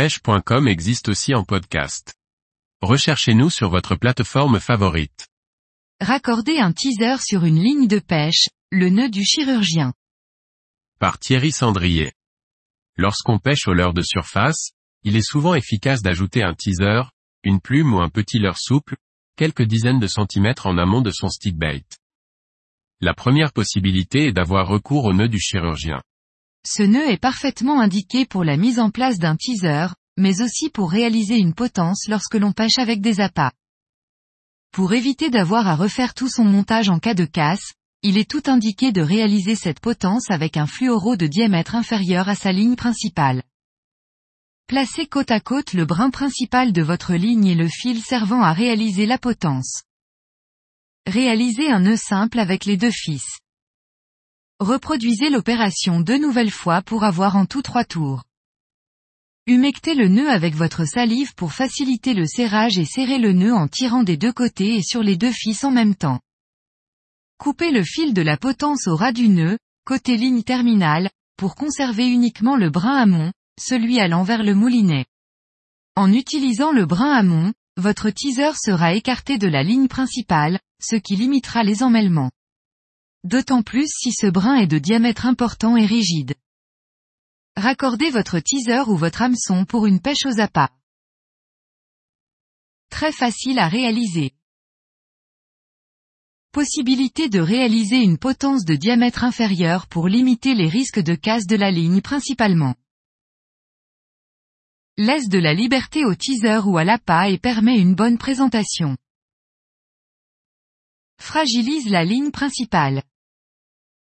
pêche.com existe aussi en podcast. Recherchez-nous sur votre plateforme favorite. Raccorder un teaser sur une ligne de pêche, le nœud du chirurgien. Par Thierry Sandrier. Lorsqu'on pêche au leurre de surface, il est souvent efficace d'ajouter un teaser, une plume ou un petit leurre souple, quelques dizaines de centimètres en amont de son stickbait. La première possibilité est d'avoir recours au nœud du chirurgien. Ce nœud est parfaitement indiqué pour la mise en place d'un teaser, mais aussi pour réaliser une potence lorsque l'on pêche avec des appâts. Pour éviter d'avoir à refaire tout son montage en cas de casse, il est tout indiqué de réaliser cette potence avec un fluoro de diamètre inférieur à sa ligne principale. Placez côte à côte le brin principal de votre ligne et le fil servant à réaliser la potence. Réalisez un nœud simple avec les deux fils. Reproduisez l'opération deux nouvelles fois pour avoir en tout trois tours. Humectez le nœud avec votre salive pour faciliter le serrage et serrez le nœud en tirant des deux côtés et sur les deux fils en même temps. Coupez le fil de la potence au ras du nœud, côté ligne terminale, pour conserver uniquement le brin amont, celui allant vers le moulinet. En utilisant le brin amont, votre teaser sera écarté de la ligne principale, ce qui limitera les emmêlements. D'autant plus si ce brin est de diamètre important et rigide. Raccordez votre teaser ou votre hameçon pour une pêche aux appâts. Très facile à réaliser. Possibilité de réaliser une potence de diamètre inférieur pour limiter les risques de casse de la ligne principalement. Laisse de la liberté au teaser ou à l'appât et permet une bonne présentation. Fragilise la ligne principale.